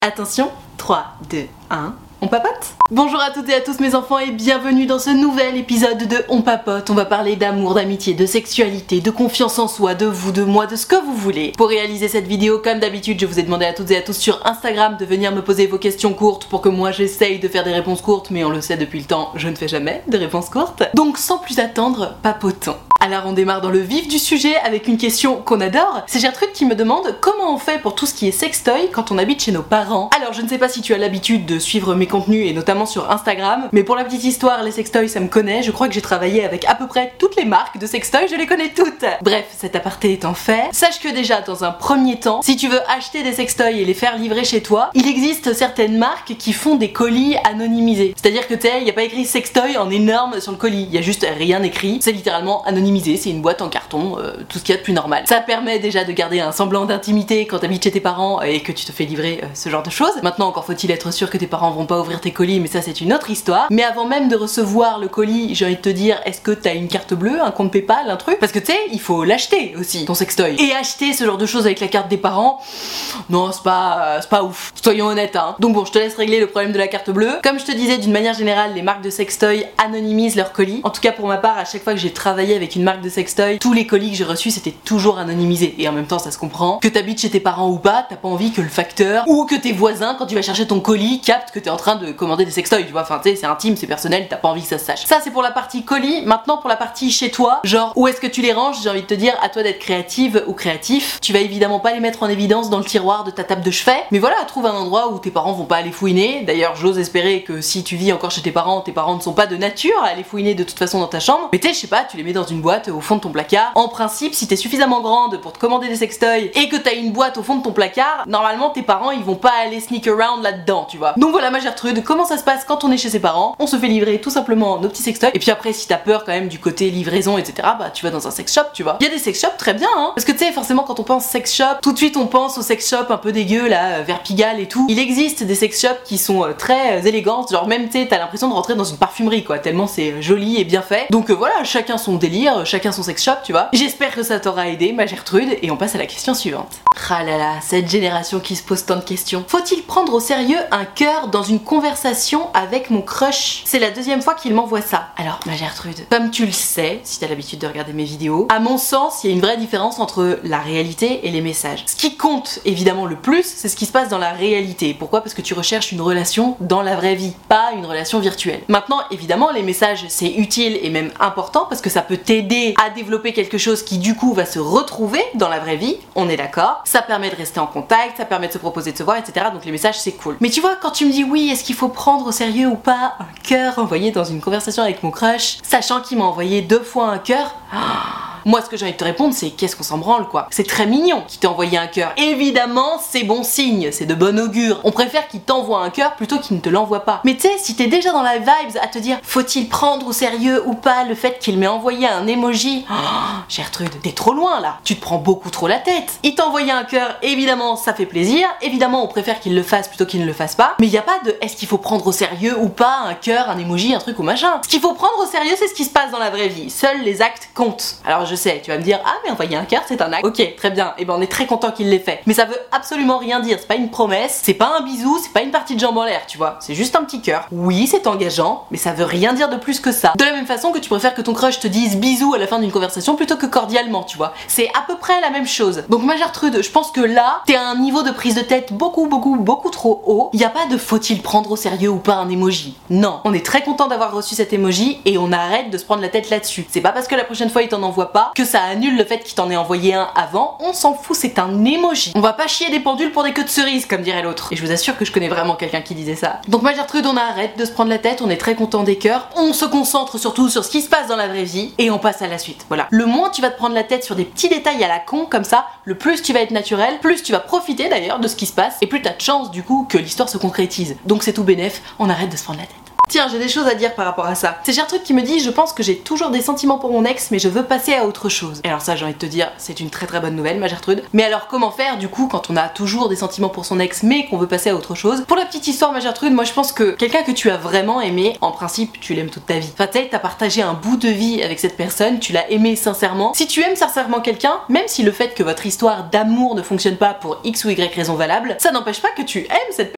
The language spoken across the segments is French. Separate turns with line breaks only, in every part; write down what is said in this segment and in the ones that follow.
Attention, 3, 2, 1, on papote Bonjour à toutes et à tous mes enfants et bienvenue dans ce nouvel épisode de On papote. On va parler d'amour, d'amitié, de sexualité, de confiance en soi, de vous, de moi, de ce que vous voulez. Pour réaliser cette vidéo, comme d'habitude, je vous ai demandé à toutes et à tous sur Instagram de venir me poser vos questions courtes pour que moi j'essaye de faire des réponses courtes, mais on le sait depuis le temps, je ne fais jamais de réponses courtes. Donc sans plus attendre, papotons. Alors on démarre dans le vif du sujet avec une question qu'on adore. C'est Gertrude qui me demande comment on fait pour tout ce qui est sextoy quand on habite chez nos parents. Alors je ne sais pas si tu as l'habitude de suivre mes contenus et notamment sur Instagram, mais pour la petite histoire, les sextoys ça me connaît. Je crois que j'ai travaillé avec à peu près toutes les marques de sextoys, je les connais toutes. Bref, cet aparté étant fait, sache que déjà dans un premier temps, si tu veux acheter des sextoys et les faire livrer chez toi, il existe certaines marques qui font des colis anonymisés. C'est-à-dire que tu il y a pas écrit sextoy en énorme sur le colis, il y a juste rien écrit, c'est littéralement anonymisé c'est une boîte en carton, euh, tout ce qu'il y a de plus normal. Ça permet déjà de garder un semblant d'intimité quand t'habites chez tes parents et que tu te fais livrer euh, ce genre de choses. Maintenant, encore faut-il être sûr que tes parents vont pas ouvrir tes colis, mais ça c'est une autre histoire. Mais avant même de recevoir le colis, j'ai envie de te dire, est-ce que t'as une carte bleue, un compte PayPal, un truc? Parce que tu sais, il faut l'acheter aussi, ton sextoy. Et acheter ce genre de choses avec la carte des parents, non, c'est pas, euh, pas ouf. Soyons honnêtes, hein. Donc bon, je te laisse régler le problème de la carte bleue. Comme je te disais, d'une manière générale, les marques de sextoy anonymisent leurs colis. En tout cas, pour ma part, à chaque fois que j'ai travaillé avec une marque de sextoy, tous les colis que j'ai reçus c'était toujours anonymisé. Et en même temps, ça se comprend. Que t'habites chez tes parents ou pas, t'as pas envie que le facteur ou que tes voisins, quand tu vas chercher ton colis, captent que t'es en train de commander des sextoys. Tu vois, enfin, tu sais, c'est intime, c'est personnel, t'as pas envie que ça se sache. Ça, c'est pour la partie colis. Maintenant, pour la partie chez toi, genre, où est-ce que tu les ranges? J'ai envie de te dire, à toi d'être créative ou créatif. Tu vas évidemment pas les mettre en évidence dans le tiroir de ta table de chevet. Mais voilà, trouve un endroit où tes parents vont pas aller fouiner. D'ailleurs, j'ose espérer que si tu vis encore chez tes parents, tes parents ne sont pas de nature à aller fouiner de toute façon dans ta chambre. Mais tu sais, je sais pas, tu les mets dans une boîte au fond de ton placard. En principe, si t'es suffisamment grande pour te commander des sextoys et que t'as une boîte au fond de ton placard, normalement tes parents ils vont pas aller sneak around là-dedans, tu vois. Donc voilà ma Comment ça se passe quand on est chez ses parents On se fait livrer tout simplement nos petits sextoys. Et puis après, si t'as peur quand même du côté livraison, etc., bah tu vas dans un sex shop, tu vois. Il y a des sex shops très bien, hein. Parce que tu sais, forcément quand on pense sex shop, tout de suite on pense aux sex shop un peu dégueu là, euh, vers Pigalle et tout. Il existe des sex shops qui sont euh, très euh, élégantes, genre même tu t'as l'impression de rentrer dans une parfumerie quoi, tellement c'est joli et bien fait. Donc voilà, chacun son délire, chacun son sex shop, tu vois. J'espère que ça t'aura aidé, ma Gertrude, et on passe à la question suivante. Ah là là, cette génération qui se pose tant de questions. Faut-il prendre au sérieux un cœur dans une conversation avec mon crush C'est la deuxième fois qu'il m'envoie ça. Alors, ma Gertrude, comme tu le sais, si t'as l'habitude de regarder mes vidéos, à mon sens, il y a une vraie différence entre la réalité et les messages. Ce qui compte évidemment le plus, c'est ce qui se passe dans la réalité. Pourquoi? Parce que tu recherches une relation dans la vraie vie, pas une relation virtuelle. Maintenant, évidemment, les messages, c'est utile et même important parce que ça peut t'aider à développer quelque chose qui du coup va se retrouver dans la vraie vie, on est d'accord. Ça permet de rester en contact, ça permet de se proposer de se voir, etc. Donc les messages c'est cool. Mais tu vois, quand tu me dis oui, est-ce qu'il faut prendre au sérieux ou pas un cœur envoyé dans une conversation avec mon crush, sachant qu'il m'a envoyé deux fois un cœur, Moi, ce que j'ai envie de te répondre, c'est qu'est-ce qu'on s'en branle, quoi. C'est très mignon qu'il t'ait envoyé un cœur. Évidemment, c'est bon signe, c'est de bon augure. On préfère qu'il t'envoie un cœur plutôt qu'il ne te l'envoie pas. Mais tu sais, si t'es déjà dans la vibes à te dire, faut-il prendre au sérieux ou pas le fait qu'il m'ait envoyé un emoji? Oh, Gertrude, t'es trop loin là. Tu te prends beaucoup trop la tête. Il t'a envoyé un cœur, évidemment, ça fait plaisir. Évidemment, on préfère qu'il le fasse plutôt qu'il ne le fasse pas. Mais il n'y a pas de est-ce qu'il faut prendre au sérieux ou pas un cœur, un emoji, un truc ou machin? Ce qu'il faut prendre au sérieux, c'est ce qui se passe dans la vraie vie. Seuls les actes comptent. Alors je sais, tu vas me dire, ah mais envoyer un cœur, c'est un acte. Ok, très bien. Et eh ben on est très content qu'il l'ait fait. Mais ça veut absolument rien dire. C'est pas une promesse, c'est pas un bisou, c'est pas une partie de jambe en l'air, tu vois. C'est juste un petit cœur. Oui, c'est engageant, mais ça veut rien dire de plus que ça. De la même façon que tu préfères que ton crush te dise bisous à la fin d'une conversation plutôt que cordialement, tu vois. C'est à peu près la même chose. Donc ma Gertrude, je pense que là, t'es à un niveau de prise de tête beaucoup, beaucoup, beaucoup trop haut. Il y a pas de faut-il prendre au sérieux ou pas un emoji. Non, on est très content d'avoir reçu cet emoji et on arrête de se prendre la tête là-dessus. C'est pas parce que la prochaine fois il t'en envoie pas que ça annule le fait qu'il t'en ait envoyé un avant. On s'en fout, c'est un emoji. On va pas chier des pendules pour des queues de cerises, comme dirait l'autre. Et je vous assure que je connais vraiment quelqu'un qui disait ça. Donc ma Gertrude, on arrête de se prendre la tête, on est très content des cœurs. On se concentre surtout sur ce qui se passe dans la vraie vie et on passe à la suite. Voilà. Le moins tu vas te prendre la tête sur des petits détails à la con comme ça, le plus tu vas être naturel, plus tu vas profiter d'ailleurs de ce qui se passe et plus t'as de chance du coup que l'histoire se concrétise. Donc c'est tout bénef, on arrête de se prendre la tête. Tiens, j'ai des choses à dire par rapport à ça. C'est Gertrude qui me dit Je pense que j'ai toujours des sentiments pour mon ex, mais je veux passer à autre chose. Et alors, ça, j'ai envie de te dire, c'est une très très bonne nouvelle, ma Gertrude. Mais alors, comment faire du coup quand on a toujours des sentiments pour son ex, mais qu'on veut passer à autre chose? Pour la petite histoire, ma Gertrude, moi je pense que quelqu'un que tu as vraiment aimé, en principe, tu l'aimes toute ta vie. Enfin, t'as partagé un bout de vie avec cette personne, tu l'as aimé sincèrement. Si tu aimes sincèrement quelqu'un, même si le fait que votre histoire d'amour ne fonctionne pas pour X ou Y raison valable, ça n'empêche pas que tu aimes cette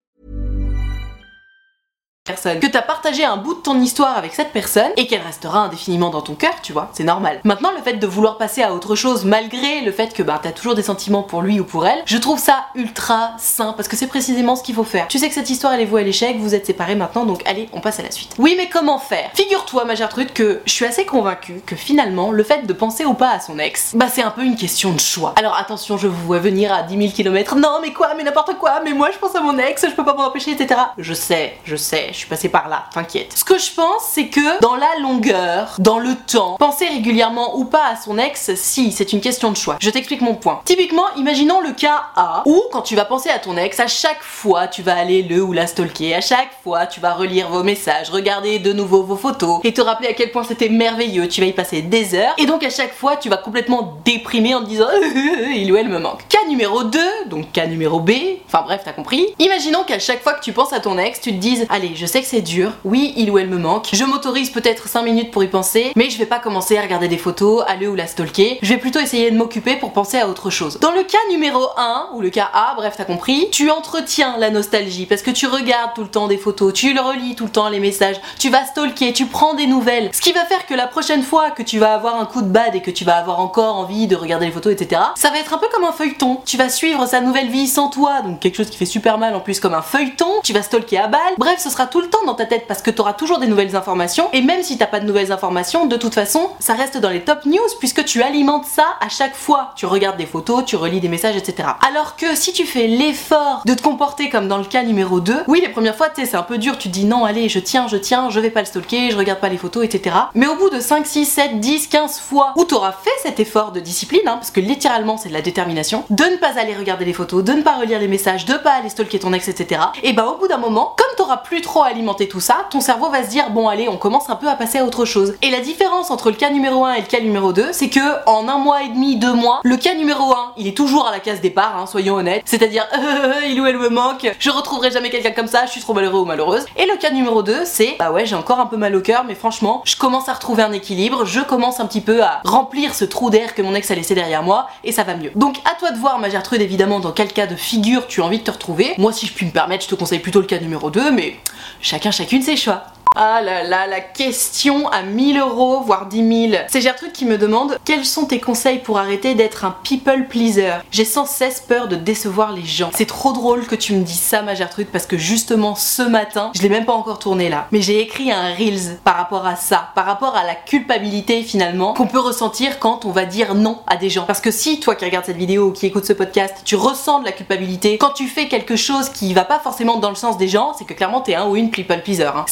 Personne, que t'as partagé un bout de ton histoire avec cette personne et qu'elle restera indéfiniment dans ton cœur, tu vois, c'est normal. Maintenant, le fait de vouloir passer à autre chose malgré le fait que bah t'as toujours des sentiments pour lui ou pour elle, je trouve ça ultra sain parce que c'est précisément ce qu'il faut faire. Tu sais que cette histoire elle est vouée à l'échec, vous êtes séparés maintenant, donc allez, on passe à la suite. Oui, mais comment faire? Figure-toi, ma Gertrude, que je suis assez convaincue que finalement, le fait de penser ou pas à son ex, bah c'est un peu une question de choix. Alors attention, je vous vois venir à 10 000 km. Non, mais quoi, mais n'importe quoi, mais moi je pense à mon ex, je peux pas m'en empêcher, etc. Je sais, je sais, je suis passée par là, t'inquiète. Ce que je pense, c'est que dans la longueur, dans le temps, penser régulièrement ou pas à son ex, si, c'est une question de choix. Je t'explique mon point. Typiquement, imaginons le cas A, où quand tu vas penser à ton ex, à chaque fois tu vas aller le ou la stalker, à chaque fois tu vas relire vos messages, regarder de nouveau vos photos et te rappeler à quel point c'était merveilleux, tu vas y passer des heures et donc à chaque fois tu vas complètement déprimer en te disant il ou elle me manque. Cas numéro 2, donc cas numéro B, enfin bref, t'as compris. Imaginons qu'à chaque fois que tu penses à ton ex, tu te dises allez, je sais que c'est dur, oui, il ou elle me manque, je m'autorise peut-être 5 minutes pour y penser, mais je vais pas commencer à regarder des photos, à le ou la stalker, je vais plutôt essayer de m'occuper pour penser à autre chose. Dans le cas numéro 1, ou le cas A, bref, t'as compris, tu entretiens la nostalgie parce que tu regardes tout le temps des photos, tu le relis tout le temps les messages, tu vas stalker, tu prends des nouvelles, ce qui va faire que la prochaine fois que tu vas avoir un coup de bad et que tu vas avoir encore envie de regarder les photos, etc., ça va être un peu comme un feuilleton. Tu vas suivre sa nouvelle vie sans toi, donc quelque chose qui fait super mal en plus comme un feuilleton, tu vas stalker à balle, bref, ce sera tout le temps dans ta tête parce que tu auras toujours des nouvelles informations et même si t'as pas de nouvelles informations, de toute façon, ça reste dans les top news puisque tu alimentes ça à chaque fois. Tu regardes des photos, tu relis des messages, etc. Alors que si tu fais l'effort de te comporter comme dans le cas numéro 2, oui, les premières fois, tu sais, c'est un peu dur, tu te dis non, allez, je tiens, je tiens, je vais pas le stalker, je regarde pas les photos, etc. Mais au bout de 5, 6, 7, 10, 15 fois où t'auras fait cet effort de discipline, hein, parce que littéralement c'est de la détermination, de ne pas aller regarder les photos, de ne pas relire les messages, de pas aller stalker ton ex, etc. Et bah au bout d'un moment, comme t'auras plus trop alimenter tout ça, ton cerveau va se dire bon allez, on commence un peu à passer à autre chose. Et la différence entre le cas numéro 1 et le cas numéro 2, c'est que en un mois et demi, deux mois, le cas numéro 1, il est toujours à la case départ, hein, soyons honnêtes, c'est-à-dire euh, il ou elle me manque, je retrouverai jamais quelqu'un comme ça, je suis trop malheureux ou malheureuse. Et le cas numéro 2, c'est bah ouais, j'ai encore un peu mal au cœur, mais franchement, je commence à retrouver un équilibre, je commence un petit peu à remplir ce trou d'air que mon ex a laissé derrière moi et ça va mieux. Donc à toi de voir ma Gertrude évidemment dans quel cas de figure tu as envie de te retrouver. Moi si je puis me permettre, je te conseille plutôt le cas numéro 2, mais chacun chacune ses choix. Ah là là, la question à 1000 euros, voire 10 000. C'est Gertrude qui me demande quels sont tes conseils pour arrêter d'être un people pleaser? J'ai sans cesse peur de décevoir les gens. C'est trop drôle que tu me dises ça, ma Gertrude, parce que justement ce matin, je l'ai même pas encore tourné là, mais j'ai écrit un Reels par rapport à ça, par rapport à la culpabilité finalement qu'on peut ressentir quand on va dire non à des gens. Parce que si toi qui regardes cette vidéo ou qui écoute ce podcast, tu ressens de la culpabilité quand tu fais quelque chose qui va pas forcément dans le sens des gens, c'est que clairement t'es un ou une people pleaser. Hein.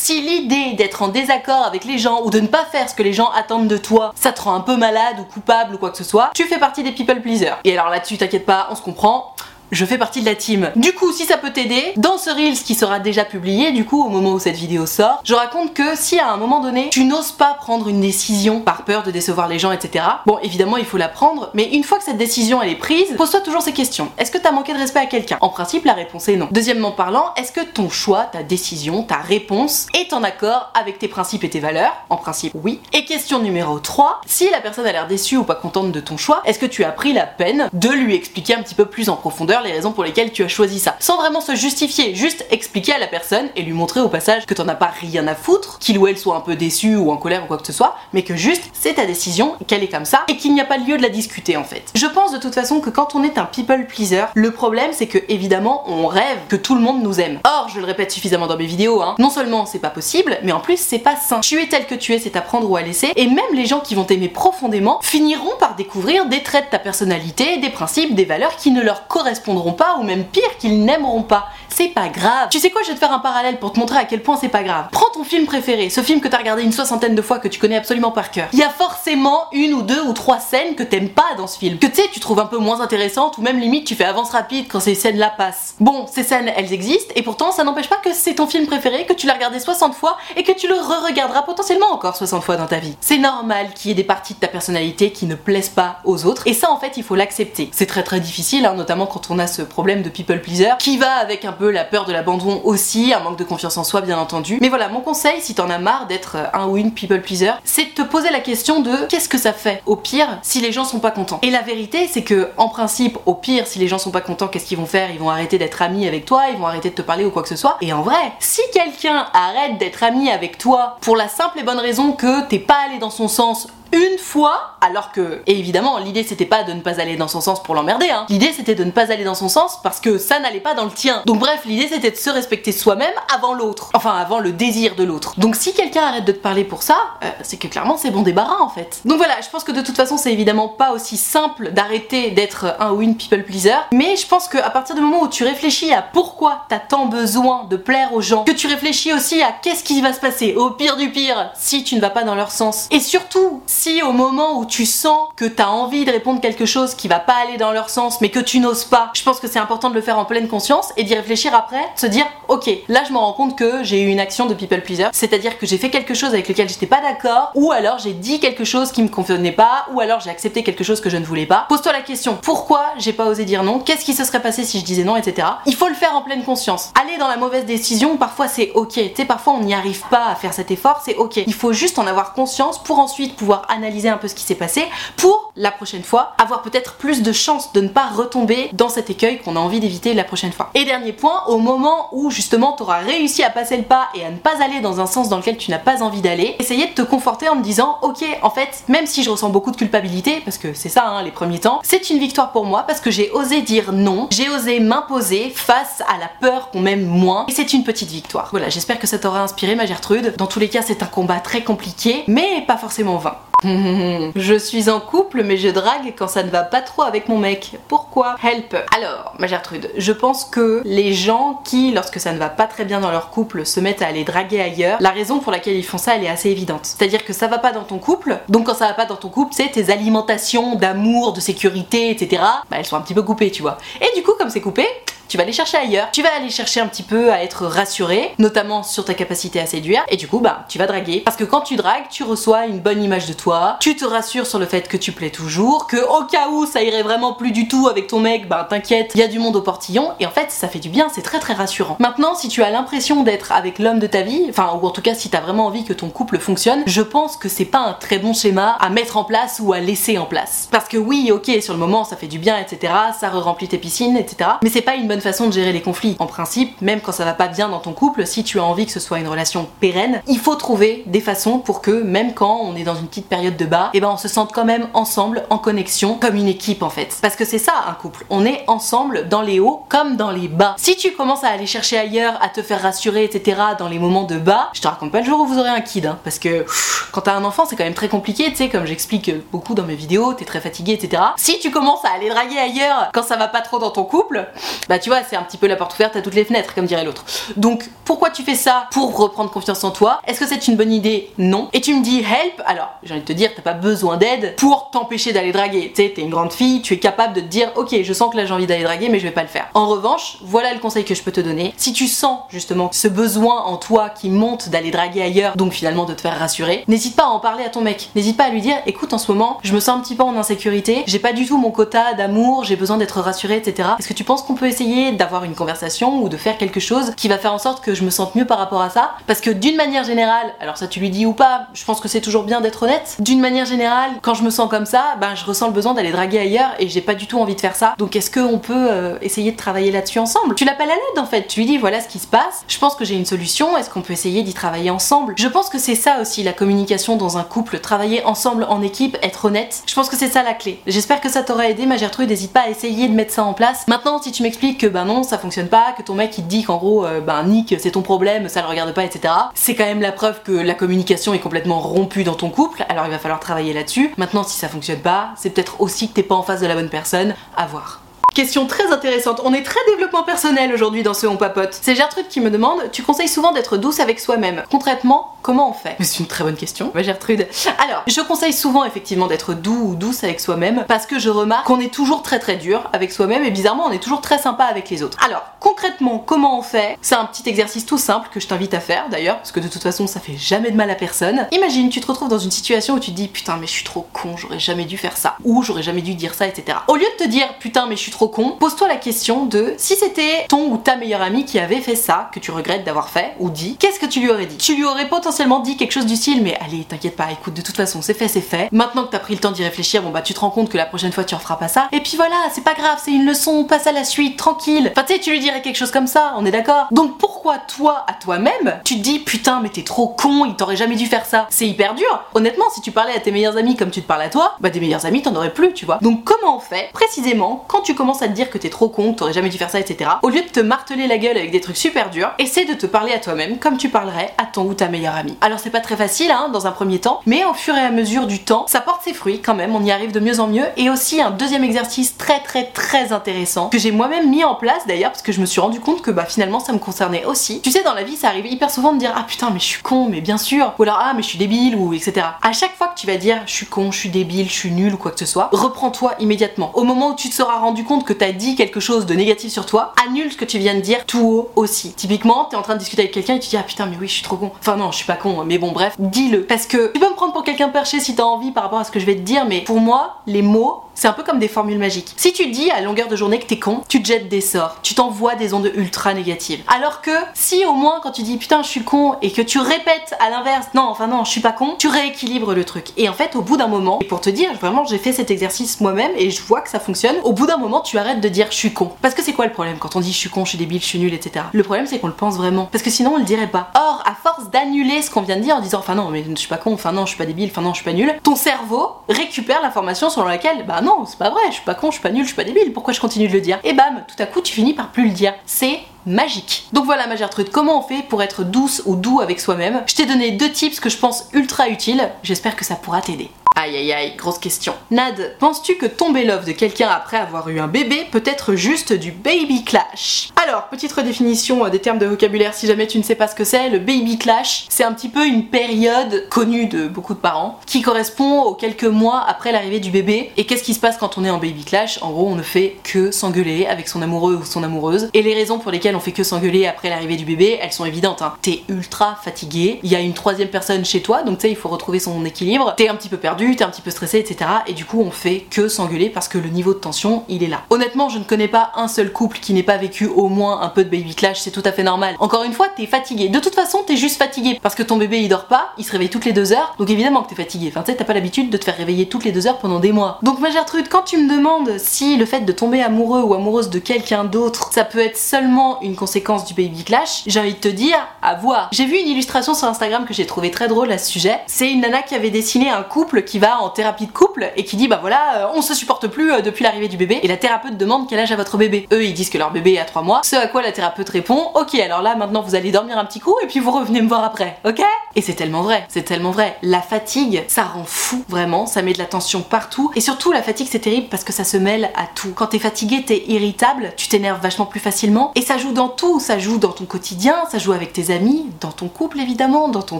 D'être en désaccord avec les gens ou de ne pas faire ce que les gens attendent de toi, ça te rend un peu malade ou coupable ou quoi que ce soit, tu fais partie des people pleasers. Et alors là-dessus, t'inquiète pas, on se comprend je fais partie de la team. Du coup, si ça peut t'aider, dans ce Reels qui sera déjà publié, du coup, au moment où cette vidéo sort, je raconte que si à un moment donné, tu n'oses pas prendre une décision par peur de décevoir les gens, etc., bon, évidemment, il faut la prendre, mais une fois que cette décision elle est prise, pose-toi toujours ces questions. Est-ce que t'as manqué de respect à quelqu'un? En principe, la réponse est non. Deuxièmement parlant, est-ce que ton choix, ta décision, ta réponse est en accord avec tes principes et tes valeurs? En principe, oui. Et question numéro 3, si la personne a l'air déçue ou pas contente de ton choix, est-ce que tu as pris la peine de lui expliquer un petit peu plus en profondeur les raisons pour lesquelles tu as choisi ça. Sans vraiment se justifier, juste expliquer à la personne et lui montrer au passage que t'en as pas rien à foutre, qu'il ou elle soit un peu déçu ou en colère ou quoi que ce soit, mais que juste c'est ta décision, qu'elle est comme ça et qu'il n'y a pas lieu de la discuter en fait. Je pense de toute façon que quand on est un people pleaser, le problème c'est que évidemment on rêve que tout le monde nous aime. Or, je le répète suffisamment dans mes vidéos, hein, non seulement c'est pas possible, mais en plus c'est pas sain. Tu es tel que tu es, c'est à prendre ou à laisser, et même les gens qui vont t'aimer profondément finiront par découvrir des traits de ta personnalité, des principes, des valeurs qui ne leur correspondront pas ou même pire qu'ils n'aimeront pas. C'est pas grave. Tu sais quoi, je vais te faire un parallèle pour te montrer à quel point c'est pas grave. Prends ton film préféré, ce film que t'as regardé une soixantaine de fois que tu connais absolument par cœur. Il y a forcément une ou deux ou trois scènes que t'aimes pas dans ce film, que tu sais, tu trouves un peu moins intéressantes ou même limite tu fais avance rapide quand ces scènes-là passent. Bon, ces scènes, elles existent et pourtant ça n'empêche pas que c'est ton film préféré, que tu l'as regardé 60 fois et que tu le re-regarderas potentiellement encore 60 fois dans ta vie. C'est normal qu'il y ait des parties de ta personnalité qui ne plaisent pas aux autres et ça en fait il faut l'accepter. C'est très très difficile, hein, notamment quand on a ce problème de people pleaser, qui va avec un peu la peur de l'abandon aussi, un manque de confiance en soi bien entendu. Mais voilà, mon conseil, si t'en as marre d'être un ou une people pleaser, c'est de te poser la question de qu'est-ce que ça fait au pire si les gens sont pas contents. Et la vérité, c'est que en principe, au pire, si les gens sont pas contents, qu'est-ce qu'ils vont faire? Ils vont arrêter d'être amis avec toi, ils vont arrêter de te parler ou quoi que ce soit. Et en vrai, si quelqu'un arrête d'être ami avec toi pour la simple et bonne raison que t'es pas allé dans son sens une fois, alors que, évidemment, l'idée c'était pas de ne pas aller dans son sens pour l'emmerder, hein. L'idée c'était de ne pas aller dans son sens parce que ça n'allait pas dans le tien. Donc bref, l'idée c'était de se respecter soi-même avant l'autre. Enfin, avant le désir de l'autre. Donc si quelqu'un arrête de te parler pour ça, euh, c'est que clairement c'est bon débarras en fait. Donc voilà, je pense que de toute façon c'est évidemment pas aussi simple d'arrêter d'être un ou une people pleaser, mais je pense qu'à partir du moment où tu réfléchis à pourquoi t'as tant besoin de plaire aux gens, que tu réfléchis aussi à qu'est-ce qui va se passer au pire du pire si tu ne vas pas dans leur sens, et surtout si au moment où tu sens que t'as envie de répondre quelque chose qui va pas aller dans leur sens mais que tu n'oses pas, je pense que c'est important de le faire en pleine conscience et d'y réfléchir après, se dire ok, là je me rends compte que j'ai eu une action de people pleaser, c'est-à-dire que j'ai fait quelque chose avec lequel j'étais pas d'accord, ou alors j'ai dit quelque chose qui me convenait pas, ou alors j'ai accepté quelque chose que je ne voulais pas. Pose-toi la question, pourquoi j'ai pas osé dire non? Qu'est-ce qui se serait passé si je disais non, etc. Il faut le faire en pleine conscience. Aller dans la mauvaise décision, parfois c'est ok, tu sais, parfois on n'y arrive pas à faire cet effort, c'est ok. Il faut juste en avoir conscience pour ensuite pouvoir analyser un peu ce qui s'est passé pour la prochaine fois avoir peut-être plus de chances de ne pas retomber dans cet écueil qu'on a envie d'éviter la prochaine fois. Et dernier point, au moment où justement tu auras réussi à passer le pas et à ne pas aller dans un sens dans lequel tu n'as pas envie d'aller, essayez de te conforter en me disant ok en fait même si je ressens beaucoup de culpabilité parce que c'est ça hein, les premiers temps, c'est une victoire pour moi parce que j'ai osé dire non, j'ai osé m'imposer face à la peur qu'on m'aime moins et c'est une petite victoire. Voilà, j'espère que ça t'aura inspiré ma Gertrude. Dans tous les cas, c'est un combat très compliqué mais pas forcément vain. je suis en couple mais je drague quand ça ne va pas trop avec mon mec. Pourquoi? Help. Alors, ma Gertrude, je pense que les gens qui, lorsque ça ne va pas très bien dans leur couple, se mettent à aller draguer ailleurs, la raison pour laquelle ils font ça, elle est assez évidente. C'est-à-dire que ça va pas dans ton couple, donc quand ça va pas dans ton couple, c'est tes alimentations d'amour, de sécurité, etc. Bah elles sont un petit peu coupées, tu vois. Et du coup, comme c'est coupé, tu vas aller chercher ailleurs. Tu vas aller chercher un petit peu à être rassuré, notamment sur ta capacité à séduire, et du coup, bah, tu vas draguer. Parce que quand tu dragues, tu reçois une bonne image de toi, tu te rassures sur le fait que tu plais toujours, que au cas où ça irait vraiment plus du tout avec ton mec, bah t'inquiète, il y a du monde au portillon, et en fait, ça fait du bien, c'est très très rassurant. Maintenant, si tu as l'impression d'être avec l'homme de ta vie, enfin, ou en tout cas, si t'as vraiment envie que ton couple fonctionne, je pense que c'est pas un très bon schéma à mettre en place ou à laisser en place. Parce que oui, ok, sur le moment, ça fait du bien, etc., ça re-remplit tes piscines, etc., mais c'est pas une bonne façon de gérer les conflits. En principe, même quand ça va pas bien dans ton couple, si tu as envie que ce soit une relation pérenne, il faut trouver des façons pour que, même quand on est dans une petite période de bas, et eh ben on se sente quand même ensemble, en connexion, comme une équipe en fait. Parce que c'est ça un couple, on est ensemble dans les hauts comme dans les bas. Si tu commences à aller chercher ailleurs, à te faire rassurer, etc., dans les moments de bas, je te raconte pas le jour où vous aurez un kid, hein, parce que quand t'as un enfant, c'est quand même très compliqué, tu sais, comme j'explique beaucoup dans mes vidéos, t'es très fatigué, etc. Si tu commences à aller draguer ailleurs quand ça va pas trop dans ton couple, bah tu vois, c'est un petit peu la porte ouverte à toutes les fenêtres, comme dirait l'autre. Donc pourquoi tu fais ça Pour reprendre confiance en toi? Est-ce que c'est une bonne idée? Non. Et tu me dis help, alors j'ai envie de te dire, t'as pas besoin d'aide pour t'empêcher d'aller draguer. Tu sais, t'es une grande fille, tu es capable de te dire, ok, je sens que là j'ai envie d'aller draguer, mais je vais pas le faire. En revanche, voilà le conseil que je peux te donner. Si tu sens justement ce besoin en toi qui monte d'aller draguer ailleurs, donc finalement de te faire rassurer, n'hésite pas à en parler à ton mec. N'hésite pas à lui dire, écoute, en ce moment, je me sens un petit peu en insécurité, j'ai pas du tout mon quota d'amour, j'ai besoin d'être rassurée, etc. Est-ce que tu penses qu'on peut essayer d'avoir une conversation ou de faire quelque chose qui va faire en sorte que je me sente mieux par rapport à ça Parce que d'une manière générale, alors ça tu lui dis ou pas, je pense que c'est toujours bien d'être honnête. D'une manière générale, quand je me sens comme ça, ben je ressens le besoin d'aller draguer ailleurs et j'ai pas du tout envie de faire ça. Donc est-ce qu'on peut euh, essayer de travailler là-dessus ensemble? Tu l'appelles à l'aide en fait, tu lui dis voilà ce qui se passe, je pense que j'ai une solution, est-ce qu'on peut essayer d'y travailler ensemble? Je pense que c'est ça aussi la communication dans un couple, travailler ensemble en équipe, être honnête. Je pense que c'est ça la clé. J'espère que ça t'aura aidé ma Gertrude, n'hésite pas à essayer de mettre ça en place. Maintenant si tu m'expliques que ben non ça fonctionne pas, que ton mec il te dit qu'en gros euh, ben Nick c'est ton problème, ça le regarde pas, etc. C'est quand même la preuve que la communication est complètement rompue dans ton couple, alors il va falloir travailler là-dessus. Maintenant si ça fonctionne pas, c'est peut-être aussi que t'es pas en face de la bonne personne, à voir. Question très intéressante. On est très développement personnel aujourd'hui dans ce On Papote. C'est Gertrude qui me demande Tu conseilles souvent d'être douce avec soi-même? Concrètement, comment on fait? C'est une très bonne question, ma Gertrude. Alors, je conseille souvent effectivement d'être doux ou douce avec soi-même parce que je remarque qu'on est toujours très très dur avec soi-même et bizarrement on est toujours très sympa avec les autres. Alors, concrètement, comment on fait? C'est un petit exercice tout simple que je t'invite à faire d'ailleurs parce que de toute façon ça fait jamais de mal à personne. Imagine, tu te retrouves dans une situation où tu te dis Putain, mais je suis trop con, j'aurais jamais dû faire ça ou j'aurais jamais dû dire ça, etc. Au lieu de te dire Putain, mais je suis trop con, pose-toi la question de si c'était ton ou ta meilleure amie qui avait fait ça, que tu regrettes d'avoir fait ou dit, qu'est-ce que tu lui aurais dit? Tu lui aurais potentiellement dit quelque chose du style, mais allez, t'inquiète pas, écoute, de toute façon, c'est fait, c'est fait. Maintenant que t'as pris le temps d'y réfléchir, bon bah tu te rends compte que la prochaine fois tu en feras pas ça. Et puis voilà, c'est pas grave, c'est une leçon, on passe à la suite, tranquille. Enfin tu sais, tu lui dirais quelque chose comme ça, on est d'accord Donc pourquoi toi, à toi-même, tu te dis putain, mais t'es trop con, il t'aurait jamais dû faire ça? C'est hyper dur. Honnêtement, si tu parlais à tes meilleurs amis comme tu te parles à toi, bah des meilleurs amis t'en aurais plus, tu vois. Donc comment on fait précisément quand tu commences à te dire que t'es trop con, que t'aurais jamais dû faire ça, etc. Au lieu de te marteler la gueule avec des trucs super durs, essaie de te parler à toi-même comme tu parlerais à ton ou ta meilleure Alors c'est pas très facile hein, dans un premier temps, mais au fur et à mesure du temps, ça porte ses fruits quand même, on y arrive de mieux en mieux. Et aussi un deuxième exercice très très très intéressant que j'ai moi-même mis en place d'ailleurs parce que je me suis rendu compte que bah finalement ça me concernait aussi. Tu sais dans la vie ça arrive hyper souvent de dire ah putain mais je suis con mais bien sûr ou alors ah mais je suis débile ou etc. À chaque fois que tu vas dire je suis con, je suis débile, je suis nul ou quoi que ce soit, reprends-toi immédiatement. Au moment où tu te seras rendu compte que t'as dit quelque chose de négatif sur toi, annule ce que tu viens de dire tout haut aussi. Typiquement, t'es en train de discuter avec quelqu'un et tu dis ah putain mais oui je suis trop con. Enfin non, je suis pas con, mais bon bref, dis-le. Parce que tu peux me prendre pour quelqu'un perché si t'as envie par rapport à ce que je vais te dire, mais pour moi, les mots c'est un peu comme des formules magiques. Si tu dis à longueur de journée que t'es con, tu te jettes des sorts, tu t'envoies des ondes ultra négatives. Alors que si au moins quand tu dis putain je suis con et que tu répètes à l'inverse non enfin non je suis pas con, tu rééquilibres le truc. Et en fait au bout d'un moment, et pour te dire vraiment j'ai fait cet exercice moi-même et je vois que ça fonctionne, au bout d'un moment tu arrêtes de dire je suis con. Parce que c'est quoi le problème quand on dit je suis con, je suis débile, je suis nul, etc. Le problème c'est qu'on le pense vraiment. Parce que sinon on le dirait pas. Or à force d'annuler ce qu'on vient de dire en disant enfin non mais je suis pas con, enfin non je suis pas débile, enfin non je suis pas nul, ton cerveau récupère l'information selon laquelle bah non c'est pas vrai, je suis pas con, je suis pas nul, je suis pas débile, pourquoi je continue de le dire Et bam, tout à coup tu finis par plus le dire. C'est magique. Donc voilà ma Gertrude, comment on fait pour être douce ou doux avec soi-même Je t'ai donné deux tips que je pense ultra utiles, j'espère que ça pourra t'aider. Aïe aïe aïe, grosse question. Nad, penses-tu que tomber love de quelqu'un après avoir eu un bébé peut être juste du baby clash? Alors, petite redéfinition euh, des termes de vocabulaire si jamais tu ne sais pas ce que c'est, le baby clash, c'est un petit peu une période connue de beaucoup de parents qui correspond aux quelques mois après l'arrivée du bébé. Et qu'est-ce qui se passe quand on est en baby clash? En gros, on ne fait que s'engueuler avec son amoureux ou son amoureuse. Et les raisons pour lesquelles on fait que s'engueuler après l'arrivée du bébé, elles sont évidentes. Hein. T'es ultra fatigué, il y a une troisième personne chez toi, donc tu sais, il faut retrouver son équilibre. T'es un petit peu perdu, t'es un petit peu stressé, etc. Et du coup, on fait que s'engueuler parce que le niveau de tension, il est là. Honnêtement, je ne connais pas un seul couple qui n'ait pas vécu au moins un peu de baby clash, c'est tout à fait normal. Encore une fois, t'es fatigué. De toute façon, t'es juste fatigué parce que ton bébé il dort pas, il se réveille toutes les deux heures, donc évidemment que t'es fatigué. Enfin, tu sais, t'as pas l'habitude de te faire réveiller toutes les deux heures pendant des mois. Donc, ma Gertrude, quand tu me demandes si le fait de tomber amoureux ou amoureuse de quelqu'un d'autre, ça peut être seulement une conséquence du baby clash, j'ai envie de te dire, à voir. J'ai vu une illustration sur Instagram que j'ai trouvé très drôle à ce sujet. C'est une nana qui avait dessiné un couple qui va en thérapie de couple et qui dit bah voilà, euh, on se supporte plus euh, depuis l'arrivée du bébé et la thérapeute demande quel âge a votre bébé. Eux ils disent que leur bébé a 3 mois, ce à quoi la thérapeute répond ok alors là maintenant vous allez dormir un petit coup et puis vous revenez me voir après, ok? Et c'est tellement vrai, c'est tellement vrai. La fatigue, ça rend fou vraiment, ça met de la tension partout et surtout la fatigue c'est terrible parce que ça se mêle à tout. Quand t'es fatigué, t'es irritable, tu t'énerves vachement plus facilement et ça joue dans tout, ça joue dans ton quotidien, ça joue avec tes amis, dans ton couple évidemment, dans ton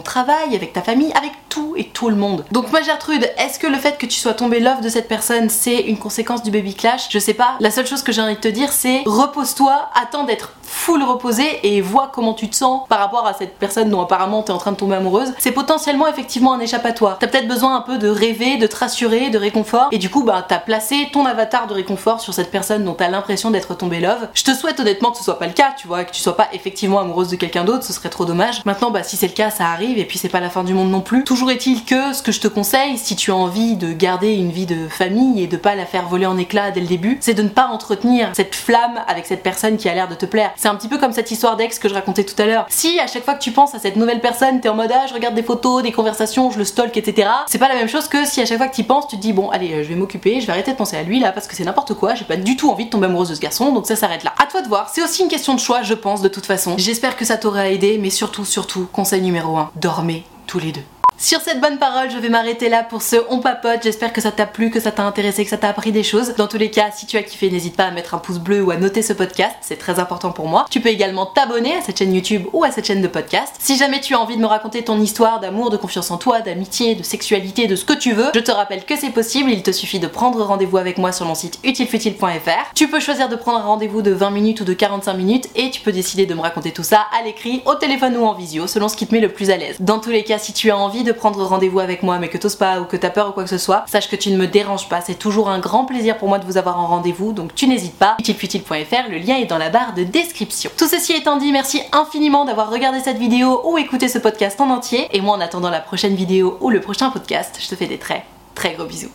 travail, avec ta famille, avec tout et tout le monde. Donc moi Gertrude, est-ce que le fait que tu sois tombé love de cette personne c'est une conséquence du baby clash? Je sais pas. La seule chose que j'ai envie de te dire c'est repose-toi, attends d'être full reposé et vois comment tu te sens par rapport à cette personne dont apparemment t'es en train de tomber amoureuse. C'est potentiellement effectivement un échappatoire. T'as peut-être besoin un peu de rêver, de te rassurer, de réconfort et du coup bah t'as placé ton avatar de réconfort sur cette personne dont t'as l'impression d'être tombé love. Je te souhaite honnêtement que ce soit pas le cas, tu vois, que tu sois pas effectivement amoureuse de quelqu'un d'autre, ce serait trop dommage. Maintenant bah si c'est le cas ça arrive et puis c'est pas la fin du monde non plus. Toujours est-il que ce que je te conseille si tu as envie de garder une vie de famille et de pas la faire voler en éclats dès le début, c'est de ne pas entretenir cette flamme avec cette personne qui a l'air de te plaire. C'est un petit peu comme cette histoire d'ex que je racontais tout à l'heure. Si à chaque fois que tu penses à cette nouvelle personne, t'es en mode ah je regarde des photos, des conversations, je le stalk, etc. C'est pas la même chose que si à chaque fois que tu penses, tu te dis bon allez euh, je vais m'occuper, je vais arrêter de penser à lui là parce que c'est n'importe quoi, j'ai pas du tout envie de tomber amoureuse de ce garçon, donc ça s'arrête là. À toi de voir, c'est aussi une question de choix je pense de toute façon. J'espère que ça t'aura aidé, mais surtout, surtout, conseil numéro 1, dormez tous les deux. Sur cette bonne parole, je vais m'arrêter là pour ce On Papote. J'espère que ça t'a plu, que ça t'a intéressé, que ça t'a appris des choses. Dans tous les cas, si tu as kiffé, n'hésite pas à mettre un pouce bleu ou à noter ce podcast, c'est très important pour moi. Tu peux également t'abonner à cette chaîne YouTube ou à cette chaîne de podcast. Si jamais tu as envie de me raconter ton histoire d'amour, de confiance en toi, d'amitié, de sexualité, de ce que tu veux, je te rappelle que c'est possible. Il te suffit de prendre rendez-vous avec moi sur mon site utilefutile.fr. Tu peux choisir de prendre un rendez-vous de 20 minutes ou de 45 minutes et tu peux décider de me raconter tout ça à l'écrit, au téléphone ou en visio, selon ce qui te met le plus à l'aise. Dans tous les cas, si tu as envie prendre rendez-vous avec moi mais que t'oses pas ou que t'as peur ou quoi que ce soit, sache que tu ne me déranges pas. C'est toujours un grand plaisir pour moi de vous avoir en rendez-vous, donc tu n'hésites pas. utilefutile.fr, le lien est dans la barre de description. Tout ceci étant dit, merci infiniment d'avoir regardé cette vidéo ou écouté ce podcast en entier. Et moi, en attendant la prochaine vidéo ou le prochain podcast, je te fais des très très gros bisous.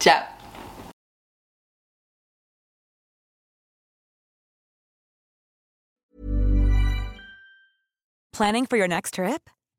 Ciao
Planning for your next trip?